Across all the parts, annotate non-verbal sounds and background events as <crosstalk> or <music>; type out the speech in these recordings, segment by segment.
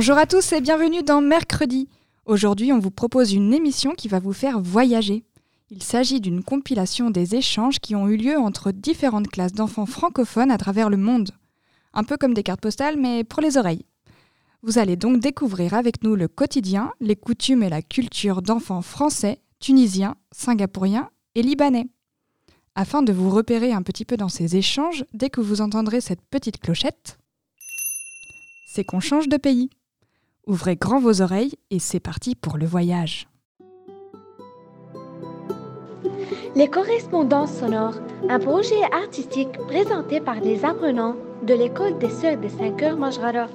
Bonjour à tous et bienvenue dans Mercredi. Aujourd'hui, on vous propose une émission qui va vous faire voyager. Il s'agit d'une compilation des échanges qui ont eu lieu entre différentes classes d'enfants francophones à travers le monde. Un peu comme des cartes postales, mais pour les oreilles. Vous allez donc découvrir avec nous le quotidien, les coutumes et la culture d'enfants français, tunisiens, singapouriens et libanais. Afin de vous repérer un petit peu dans ces échanges, dès que vous entendrez cette petite clochette, c'est qu'on change de pays. Ouvrez grand vos oreilles et c'est parti pour le voyage. Les correspondances sonores, un projet artistique présenté par les apprenants de l'école des sœurs des 5 heures Majrara.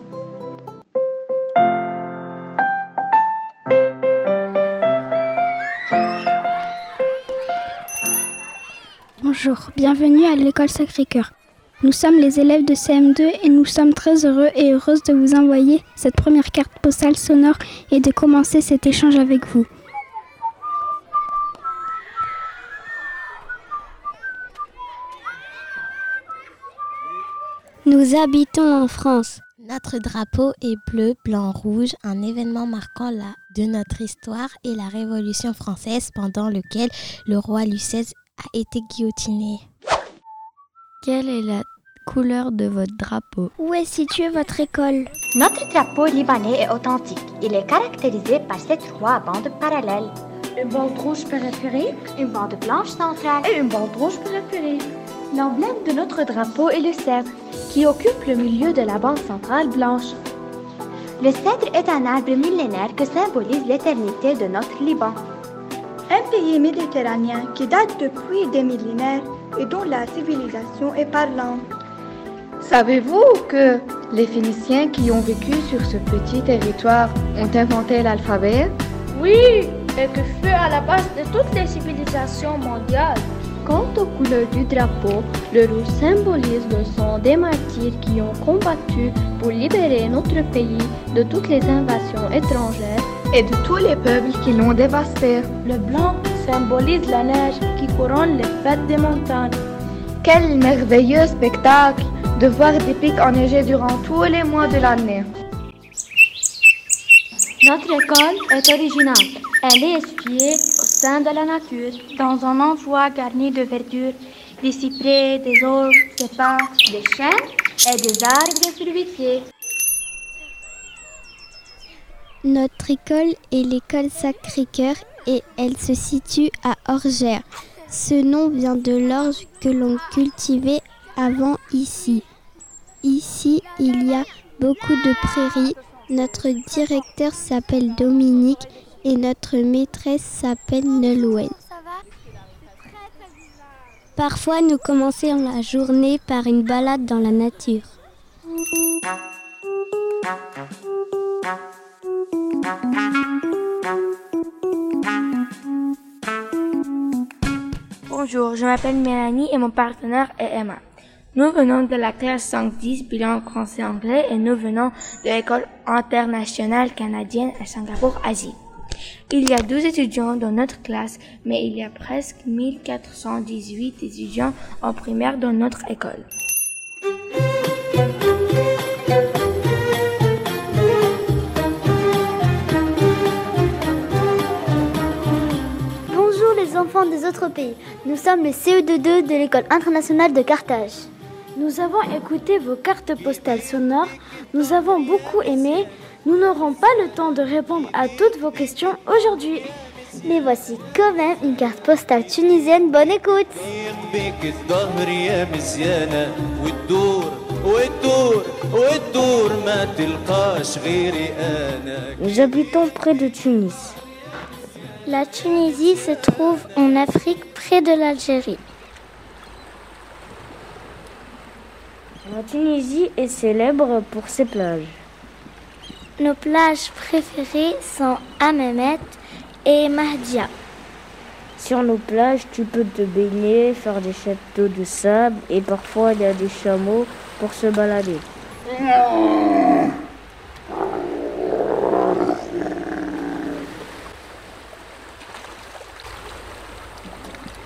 Bonjour, bienvenue à l'école Sacré-Cœur. Nous sommes les élèves de CM2 et nous sommes très heureux et heureuses de vous envoyer cette première carte postale sonore et de commencer cet échange avec vous. Nous habitons en France. Notre drapeau est bleu, blanc, rouge, un événement marquant la de notre histoire et la Révolution française pendant lequel le roi XVI a été guillotiné. Quelle est la couleur de votre drapeau? Où est située votre école? Notre drapeau libanais est authentique. Il est caractérisé par ses trois bandes parallèles. Une bande rouge périphérique Une bande blanche centrale. et une bande rouge périphérique. L'emblème de notre drapeau est le cèdre, qui occupe le milieu de la bande centrale blanche. Le cèdre est un arbre millénaire que symbolise l'éternité de notre Liban. Un pays méditerranéen qui date depuis des millénaires et dont la civilisation est parlante. Savez-vous que les Phéniciens qui ont vécu sur ce petit territoire ont inventé l'alphabet? Oui, et que fut à la base de toutes les civilisations mondiales. Quant aux couleurs du drapeau, le rouge symbolise le sang des martyrs qui ont combattu pour libérer notre pays de toutes les invasions étrangères. et de tous les peuples qui l'ont dévasté. Le blanc symbolise la neige qui couronne les fêtes des montagnes. Quel merveilleux spectacle de voir des pics enneigés durant tous les mois de l'année. Notre école est originale. Elle est située au sein de la nature, dans un endroit garni de verdure, des cyprès, des orges, des pins, des chênes et des arbres fruitiers. Notre école est l'école Sacré-Cœur et elle se situe à Orgères. Ce nom vient de l'orge que l'on cultivait avant ici. Ici, il y a beaucoup de prairies. Notre directeur s'appelle Dominique et notre maîtresse s'appelle Nolwenn. Parfois, nous commençons la journée par une balade dans la nature. Bonjour, je m'appelle Mélanie et mon partenaire est Emma. Nous venons de la classe 110 bilan français-anglais et nous venons de l'école internationale canadienne à Singapour, Asie. Il y a 12 étudiants dans notre classe, mais il y a presque 1418 étudiants en primaire dans notre école. des autres pays. Nous sommes le CE2 de l'École internationale de Carthage. Nous avons écouté vos cartes postales sonores, nous avons beaucoup aimé, nous n'aurons pas le temps de répondre à toutes vos questions aujourd'hui. Mais voici quand même une carte postale tunisienne, bonne écoute Nous habitons près de Tunis. La Tunisie se trouve en Afrique près de l'Algérie. La Tunisie est célèbre pour ses plages. Nos plages préférées sont Hammamet et Mahdia. Sur nos plages, tu peux te baigner, faire des châteaux de sable et parfois il y a des chameaux pour se balader.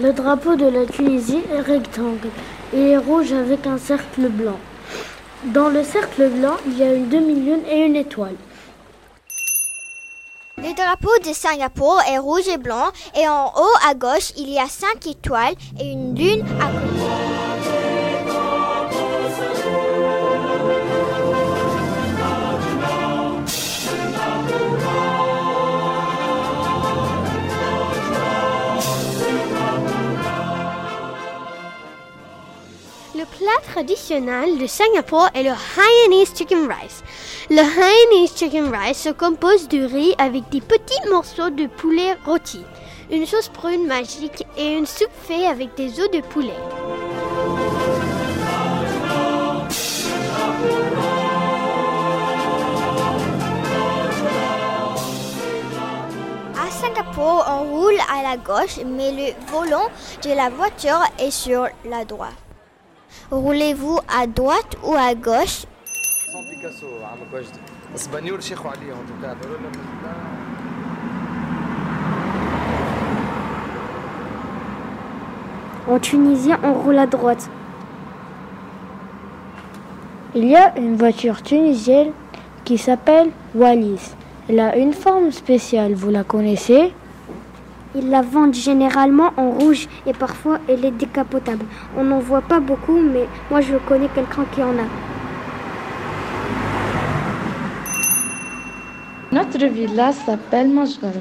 Le drapeau de la Tunisie est rectangle et est rouge avec un cercle blanc. Dans le cercle blanc, il y a une demi-lune et une étoile. Le drapeau de Singapour est rouge et blanc et en haut à gauche, il y a cinq étoiles et une lune à côté. Plat traditionnel de Singapour est le Hainanese Chicken Rice. Le Hainanese Chicken Rice se compose de riz avec des petits morceaux de poulet rôti, une sauce brune magique et une soupe faite avec des os de poulet. Singapour, on roule à la gauche, mais le volant de la voiture est sur la droite. Roulez-vous à droite ou à gauche En Tunisie, on roule à droite. Il y a une voiture tunisienne qui s'appelle Wallis. Elle a une forme spéciale, vous la connaissez? Ils la vendent généralement en rouge et parfois elle est décapotable. On n'en voit pas beaucoup, mais moi je connais quelqu'un qui en a. Notre village s'appelle Mashgar.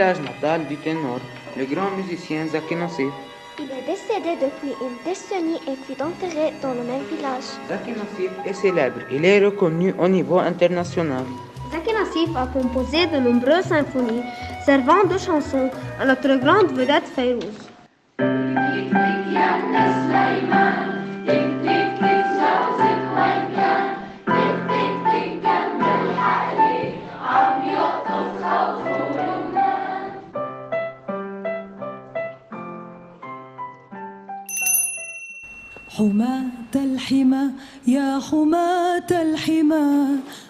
Village natal du ténor, le grand musicien Zaki Nassif. Il est décédé depuis une décennie et fut enterré dans le même village. Zaki Nassif est célèbre, il est reconnu au niveau international. Zaki Nassif a composé de nombreuses symphonies servant de chansons à notre grande vedette Fayrouz.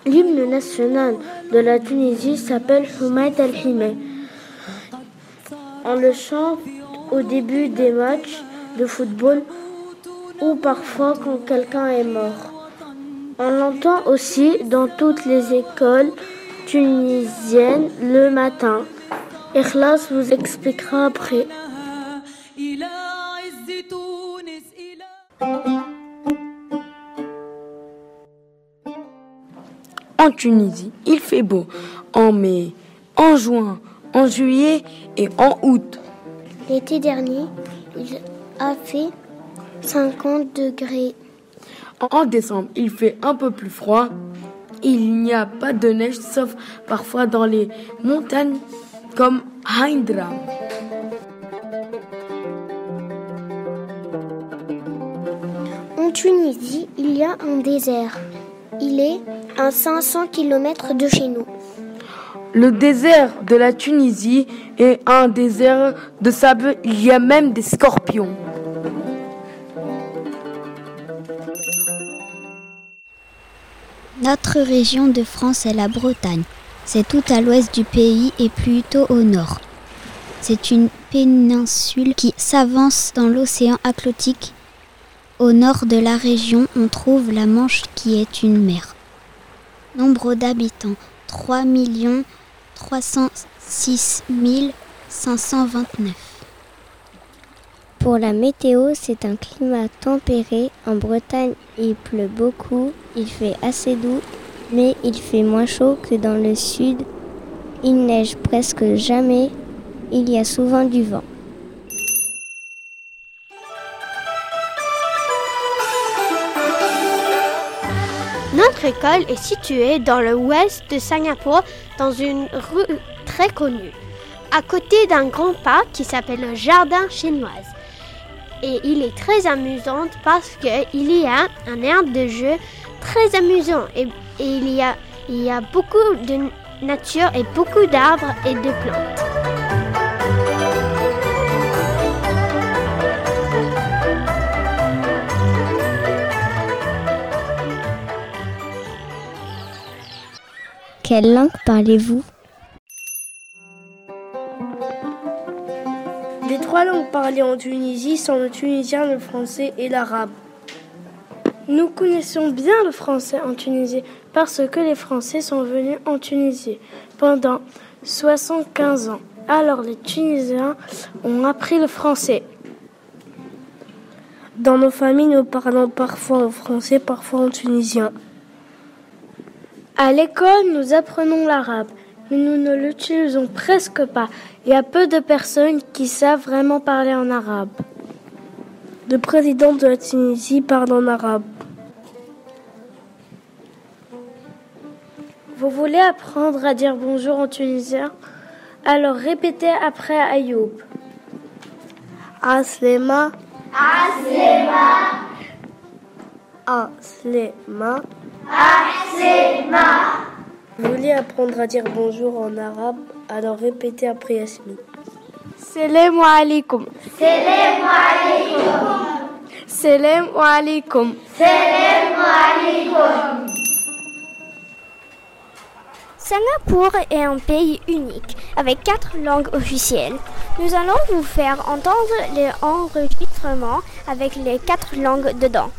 L'hymne national de la Tunisie s'appelle Houmat al-Himé. On le chante au début des matchs de football ou parfois quand quelqu'un est mort. On l'entend aussi dans toutes les écoles tunisiennes le matin. Ikhlas vous expliquera après. En Tunisie, il fait beau en mai, en juin, en juillet et en août. L'été dernier, il a fait 50 degrés. En décembre, il fait un peu plus froid. Il n'y a pas de neige sauf parfois dans les montagnes comme Haindra. En Tunisie, il y a un désert. Il est à 500 km de chez nous. Le désert de la Tunisie est un désert de sable. Il y a même des scorpions. Notre région de France est la Bretagne. C'est tout à l'ouest du pays et plutôt au nord. C'est une péninsule qui s'avance dans l'océan Atlantique. Au nord de la région, on trouve la Manche qui est une mer. Nombre d'habitants 3 306 529. Pour la météo, c'est un climat tempéré. En Bretagne, il pleut beaucoup, il fait assez doux, mais il fait moins chaud que dans le sud. Il neige presque jamais, il y a souvent du vent. Notre école est située dans le ouest de Singapour, dans une rue très connue, à côté d'un grand parc qui s'appelle le Jardin chinoise. Et il est très amusant parce qu'il y a un air de jeu très amusant et, il, y a, il y a beaucoup de nature et beaucoup d'arbres et de plantes. Quelle langue parlez-vous Les trois langues parlées en Tunisie sont le tunisien, le français et l'arabe. Nous connaissons bien le français en Tunisie parce que les Français sont venus en Tunisie pendant 75 ans. Alors les Tunisiens ont appris le français. Dans nos familles, nous parlons parfois en français, parfois en tunisien. À l'école, nous apprenons l'arabe, mais nous ne l'utilisons presque pas. Il y a peu de personnes qui savent vraiment parler en arabe. Le président de la Tunisie parle en arabe. Vous voulez apprendre à dire bonjour en tunisien? Alors répétez après Ayoub. Aslema. Aslema. Aslema. Vous voulez apprendre à dire bonjour en arabe Alors répétez après Yasmine. Salam alaikum. Salam alaikum. Salam alaikum. Salam alaikum. Singapour est un pays unique avec quatre langues officielles. Nous allons vous faire entendre les enregistrements avec les quatre langues dedans.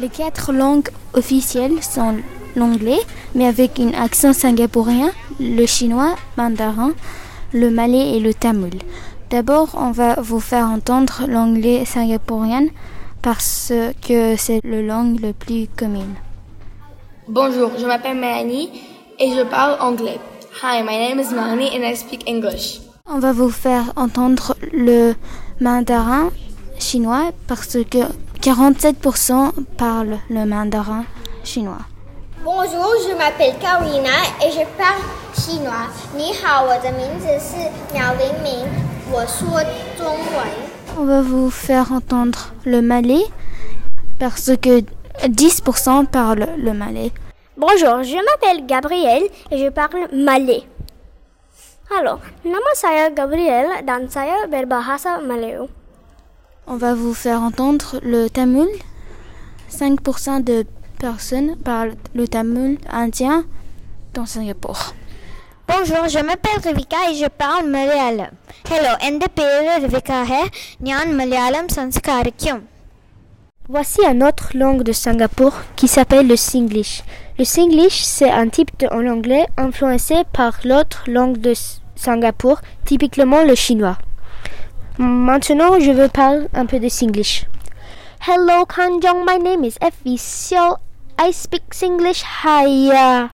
Les quatre langues officielles sont l'anglais, mais avec un accent singapourien, le chinois, mandarin, le malais et le tamoul. D'abord, on va vous faire entendre l'anglais singapourien parce que c'est la langue la plus commune. Bonjour, je m'appelle Mélanie et je parle anglais. Hi, my name is Melanie and I speak English. On va vous faire entendre le mandarin chinois parce que 47% parlent le mandarin chinois. Bonjour, je m'appelle Karina et je parle chinois. Ni hao, On va vous faire entendre le malais parce que 10% parlent le malais. Bonjour, je m'appelle Gabriel et je parle malais. Alors, nama saya Gabriel dan saya berbahasa Malayu. On va vous faire entendre le tamoul. 5% de personnes parlent le tamoul indien dans Singapour. Bonjour, je m'appelle Rivika et je parle malayalam. Hello, എൻ്റെ പേര് Rivika है ഞാൻ മലയാളം സംസാരിക്കും Voici une autre langue de Singapour qui s'appelle le Singlish. Le Singlish, c'est un type de anglais influencé par l'autre langue de Singapour, typiquement le chinois. Maintenant, je veux parler un peu de Singlish. Hello, Kanjong, my name is Effie Xiao. I speak Singlish. Hiya.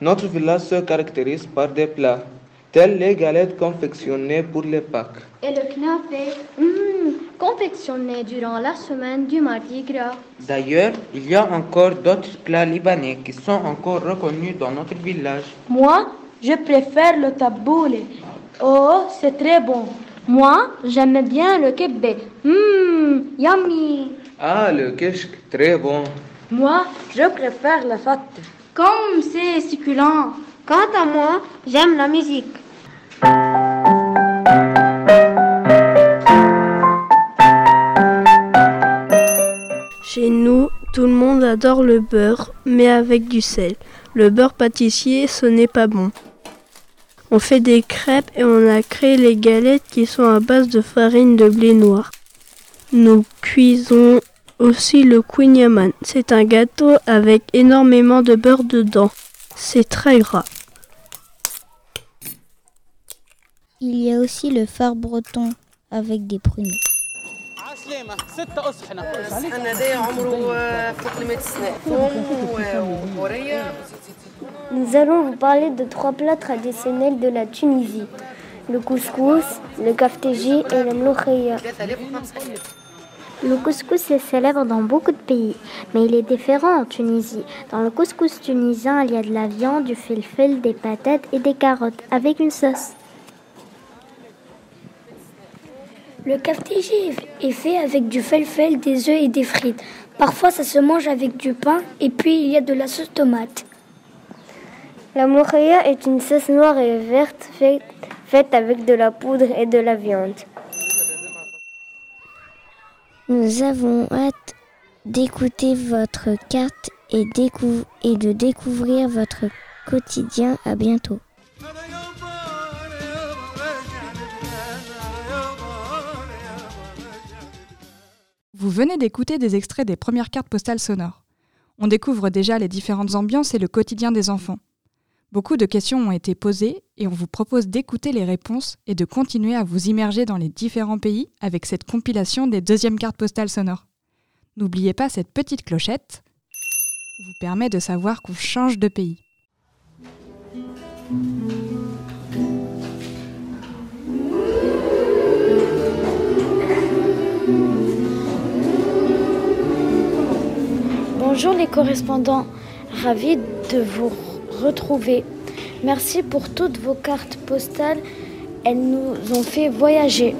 Notre village se caractérise par des plats, tels les galettes confectionnées pour les Pâques. Et le hmm, confectionné durant la semaine du Mardi Gras. D'ailleurs, il y a encore d'autres plats libanais qui sont encore reconnus dans notre village. Moi, je préfère le taboulé. Oh, c'est très bon. Moi, j'aime bien le kebbe. Hum, yummy. Ah, le keshk, très bon. Moi, je préfère la fête. Comme c'est succulent. Quant à moi, j'aime la musique. Chez nous, tout le monde adore le beurre, mais avec du sel. Le beurre pâtissier, ce n'est pas bon. On fait des crêpes et on a créé les galettes qui sont à base de farine de blé noir. Nous cuisons aussi le quinyaman. C'est un gâteau avec énormément de beurre dedans. C'est très gras. Il y a aussi le phare breton avec des pruneaux. سليمة ستة أصحنة أصحنة ده عمره فوق ال 100 سنة ثوم ومورية Nous allons vous parler de trois plats traditionnels de la Tunisie. Le couscous, le kafteji et le mloukhaya. Le couscous est célèbre dans beaucoup de pays, mais il est différent en Tunisie. Dans le couscous tunisien, il y a de la viande, du felfel, des patates et des carottes avec une sauce. Le kafteji est fait avec du felfel, des œufs et des frites. Parfois, ça se mange avec du pain et puis il y a de la sauce tomate. La moukhaya est une sauce noire et verte faite, faite avec de la poudre et de la viande. Nous avons hâte d'écouter votre carte et, décou- et de découvrir votre quotidien. À bientôt. Vous venez d'écouter des extraits des premières cartes postales sonores. On découvre déjà les différentes ambiances et le quotidien des enfants. Beaucoup de questions ont été posées et on vous propose d'écouter les réponses et de continuer à vous immerger dans les différents pays avec cette compilation des deuxièmes cartes postales sonores. N'oubliez pas cette petite clochette vous permet de savoir qu'on change de pays. Bonjour les correspondants, ravi de vous retrouver. Merci pour toutes vos cartes postales, elles nous ont fait voyager.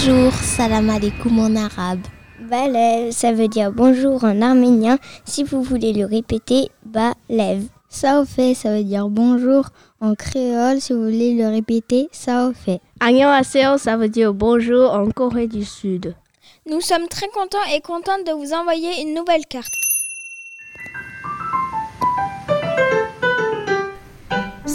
Bonjour, salam alaikum en arabe. Balev, ça veut dire bonjour en arménien. Si vous voulez le répéter, Balev. Saofé, ça veut dire bonjour en créole. Si vous voulez le répéter, Saofé. Annyeonghaseyo, ça veut dire bonjour en Corée du Sud. Nous sommes très contents et contentes de vous envoyer une nouvelle carte.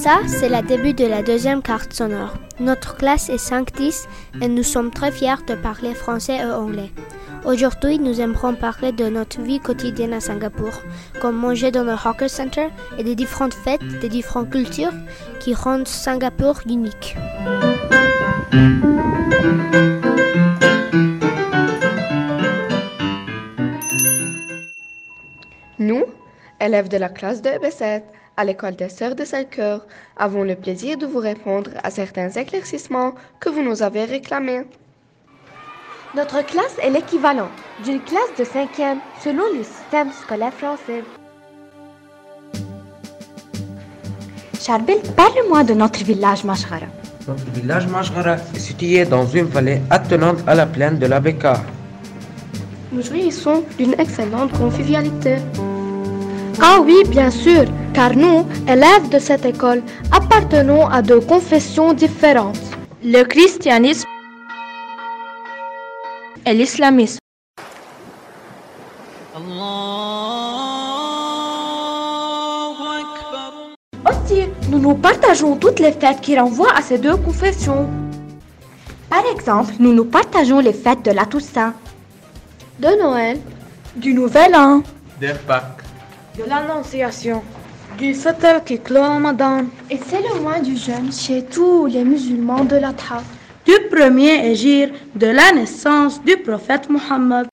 Ça, c'est le début de la deuxième carte sonore. Notre classe est 5-10 et nous sommes très fiers de parler français et anglais. Aujourd'hui, nous aimerons parler de notre vie quotidienne à Singapour, comme manger dans le Hawker Center et des différentes fêtes des différentes cultures qui rendent Singapour unique. Nous, élèves de la classe de B7 à l'école des Sœurs de Saint-Cœur, avons le plaisir de vous répondre à certains éclaircissements que vous nous avez réclamés. Notre classe est l'équivalent d'une classe de cinquième selon le système scolaire français. Charbil, parle-moi de notre village Mashghara. Notre village Mashghara est situé dans une vallée attenante à la plaine de la Beka. Nous jouissons d'une excellente convivialité. Ah oui, bien sûr, car nous, élèves de cette école, appartenons à deux confessions différentes. Le christianisme et l'islamisme. Aussi, nous nous partageons toutes les fêtes qui renvoient à ces deux confessions. Par exemple, nous nous partageons les fêtes de la Toussaint, de Noël, du Nouvel An, Des Pâques, de l'Annonciation, du clôt Ramadan, et c'est le mois du jeûne chez tous les musulmans de l'Adha. Du premier égir de la naissance du prophète Mohammed.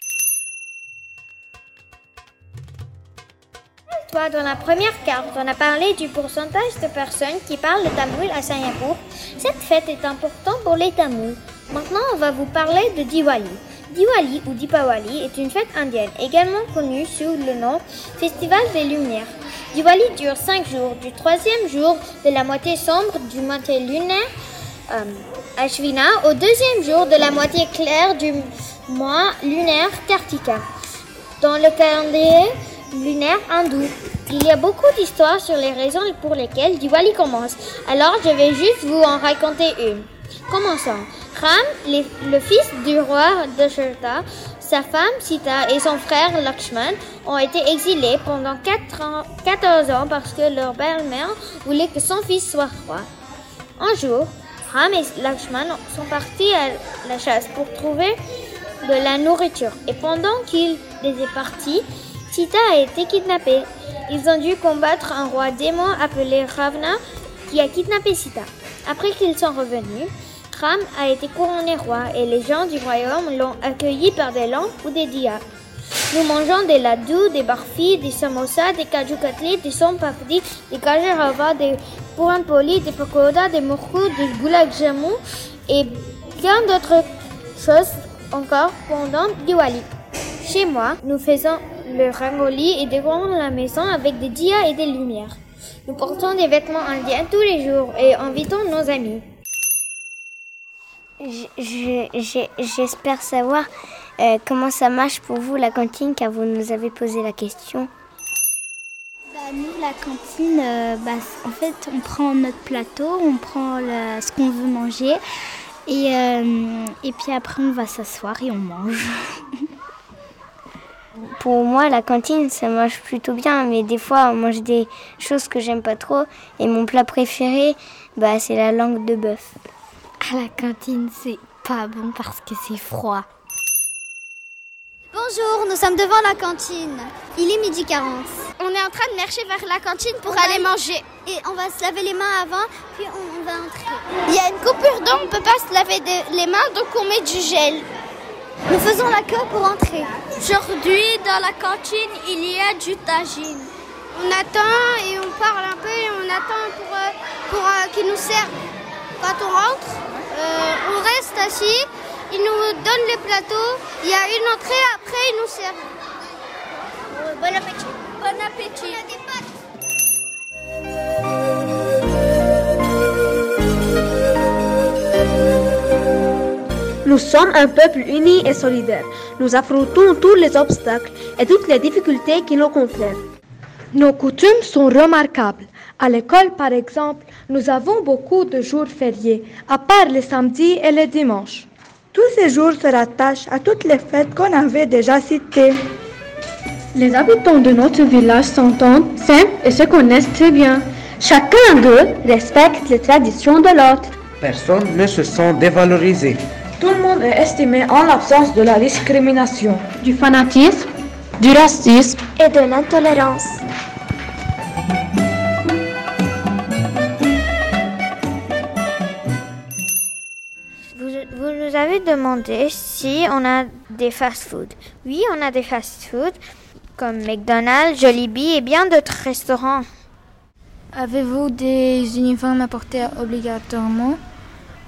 Toi, dans la première carte, on a parlé du pourcentage de personnes qui parlent le tamoul à Singapour. Cette fête est importante pour les Tamouls. Maintenant, on va vous parler de Diwali. Diwali ou Dipawali est une fête indienne, également connue sous le nom Festival des Lumières. Diwali dure 5 jours, du troisième jour de la moitié sombre du moitié lunaire euh, Ashvina au deuxième jour de la moitié claire du mois lunaire Kartika. Dans le calendrier lunaire hindou, il y a beaucoup d'histoires sur les raisons pour lesquelles Diwali commence. Alors je vais juste vous en raconter une. Commençons. Ram, le fils du roi Dasharatha, sa femme Sita et son frère Lakshman ont été exilés pendant 4 ans- 14 ans parce que leur belle-mère voulait que son fils soit roi. Un jour, Ram et Lakshman sont partis à la chasse pour trouver de la nourriture. Et pendant qu'il était parti, Sita a été kidnappée. Ils ont dû combattre un roi démon appelé Ravna qui a kidnappé Sita. Après qu'ils sont revenus, Ram a été couronné roi et les gens du royaume l'ont accueilli par des lampes ou des dias. Nous mangeons des ladous, des barfis, des samosas, des katli, des son papdi, des gajar halwa, des puran poli, des pakoda, des mourkou, des gulab et bien d'autres choses encore pendant Diwali. Chez moi, nous faisons le rangoli et décorons la maison avec des dias et des lumières. Nous portons des vêtements indiens tous les jours et invitons nos amis. Je- je- J'espère savoir euh, comment ça marche pour vous la cantine car vous nous avez posé la question. Bah, nous, la cantine, euh, bah, en fait, on prend notre plateau, on prend ce qu'on veut manger et, euh, et puis après, on va s'asseoir et on mange. <laughs> Pour moi, la cantine, ça marche plutôt bien, mais des fois, on mange des choses que j'aime pas trop. Et mon plat préféré, bah, c'est la langue de bœuf. À la cantine, c'est pas bon parce que c'est froid. Bonjour, nous sommes devant la cantine. Il est midi 40. On est en train de marcher vers la cantine pour aller manger. Et on va se laver les mains avant, puis on, on va entrer. Il y a une coupure d'eau, on ne peut pas se laver de- les mains, donc on met du gel. Nous faisons la queue pour entrer. Aujourd'hui, dans la cantine, il y a du tagine. On attend et on parle un peu et on attend pour, euh, pour euh, qu'ils nous servent. Quand on rentre, euh, on reste assis, ils nous donnent les plateaux, il y a une entrée, après ils nous servent. Bon appétit. Bon appétit. Nous sommes un peuple uni et solidaire. Nous affrontons tous les obstacles et toutes les difficultés qui nous contraignent. Nos coutumes sont remarquables. À l'école, par exemple, nous avons beaucoup de jours fériés, à part les samedis et les dimanches. Tous ces jours se rattachent à toutes les fêtes qu'on avait déjà citées. Les habitants de notre village s'entendent, s'aiment et se connaissent très bien. Chacun d'eux respecte les traditions de l'autre. Personne ne se sent dévalorisé. Tout le monde est estimé en l'absence de la discrimination, du fanatisme, du racisme et de l'intolérance. Avez demandé si on a des fast-food. Oui, on a des fast-food comme McDonald's, Jollibee et bien d'autres restaurants. Avez-vous des uniformes à porter obligatoirement?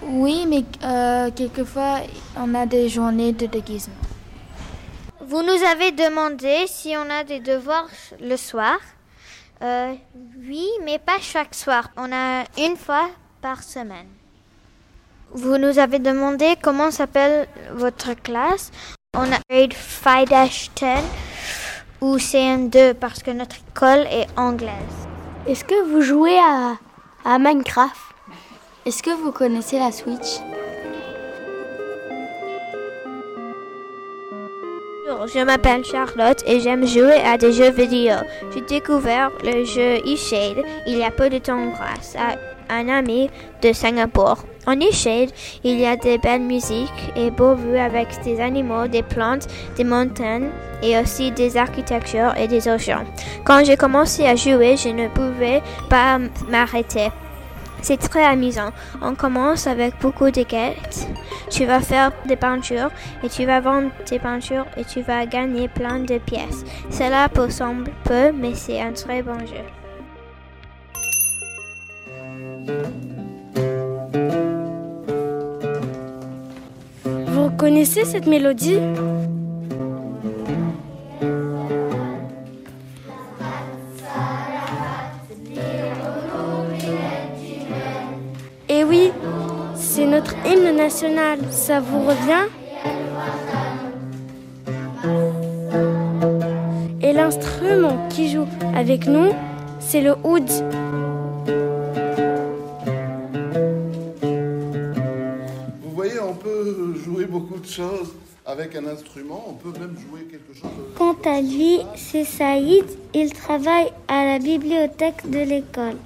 Oui, mais euh, quelquefois, on a des journées de déguisement. Vous nous avez demandé si on a des devoirs le soir. Euh, oui, mais pas chaque soir. On a une fois par semaine. Vous nous avez demandé comment s'appelle votre classe. On a grade 5-10 ou CN2 parce que notre école est anglaise. Est-ce que vous jouez à, à Minecraft? Est-ce que vous connaissez la Switch? Bonjour, je m'appelle Charlotte et j'aime jouer à des jeux vidéo. J'ai découvert le jeu E-Shade il y a peu de temps grâce à un ami de Singapour. En E-Shade, il y a des belles musiques et beaux vues avec des animaux, des plantes, des montagnes et aussi des architectures et des océans. Quand j'ai commencé à jouer, je ne pouvais pas m'arrêter. C'est très amusant. On commence avec beaucoup de quêtes. Tu vas faire des peintures et tu vas vendre tes peintures et tu vas gagner plein de pièces. Cela peut sembler peu, mais c'est un très bon jeu. Vous connaissez cette mélodie? Eh oui, c'est notre hymne national. Ça vous revient? Et l'instrument qui joue avec nous, c'est le oud. Avec un instrument, on peut même jouer quelque chose. Quant à lui, c'est Saïd. Il travaille à la bibliothèque de l'école.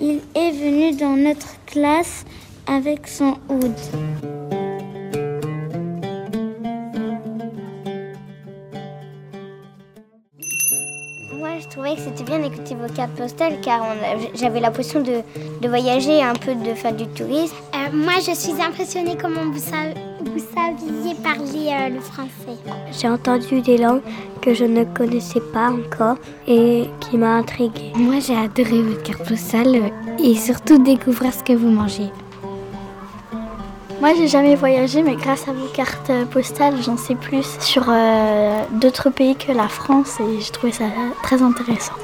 Il est venu dans notre classe avec son oud. Trouvais que c'était bien d'écouter vos cartes postales car j'avais l'impression de, de, voyager, un peu de faire du tourisme. Euh, moi, je suis impressionnée comment vous, vous saviez parler euh, le français. J'ai entendu des langues que je ne connaissais pas encore et qui m'a intriguée. Moi, j'ai adoré votre carte postale et surtout découvrir ce que vous mangez. Moi, j'ai jamais voyagé, mais grâce à vos cartes postales, j'en sais plus sur euh, d'autres pays que la France et j'ai trouvé ça très intéressant.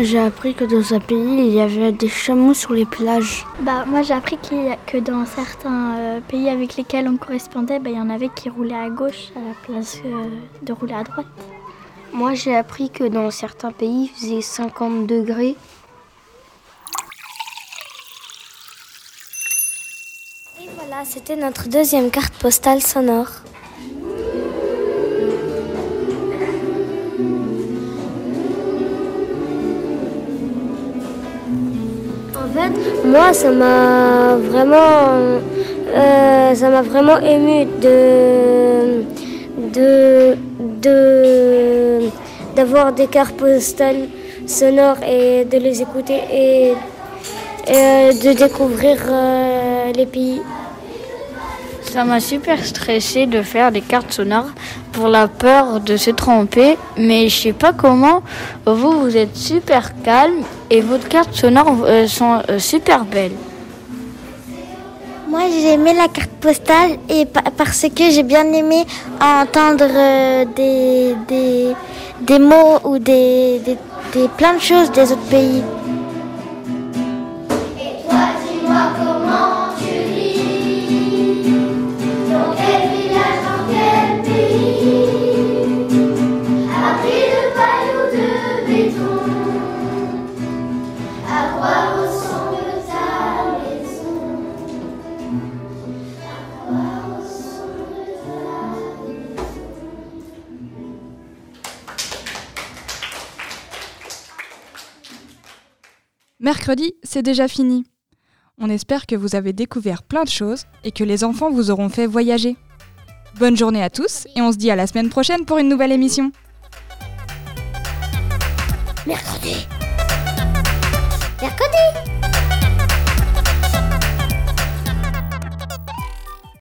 J'ai appris que dans un pays, il y avait des chameaux sur les plages. Bah, moi, j'ai appris que dans certains euh, pays avec lesquels on correspondait, bah, il y en avait qui roulaient à gauche à la place euh, de rouler à droite. Moi, j'ai appris que dans certains pays, il faisait 50 degrés C'était notre deuxième carte postale sonore. En fait, moi, ça m'a vraiment, euh, ému de, de, d'avoir des cartes postales sonores et de les écouter et, euh, de découvrir euh, les pays. Ça m'a super stressé de faire des cartes sonores pour la peur de se tromper, mais je sais pas comment. Vous, vous êtes super calme et vos cartes sonores euh, sont euh, super belles. Moi, j'ai aimé la carte postale et parce que j'ai bien aimé entendre euh, des, des, des, mots ou des, des, des plein de choses des autres pays. Et toi, dis-moi Mercredi, c'est déjà fini. On espère que vous avez découvert plein de choses et que les enfants vous auront fait voyager. Bonne journée à tous et on se dit à la semaine prochaine pour une nouvelle émission. Mercredi. Mercredi.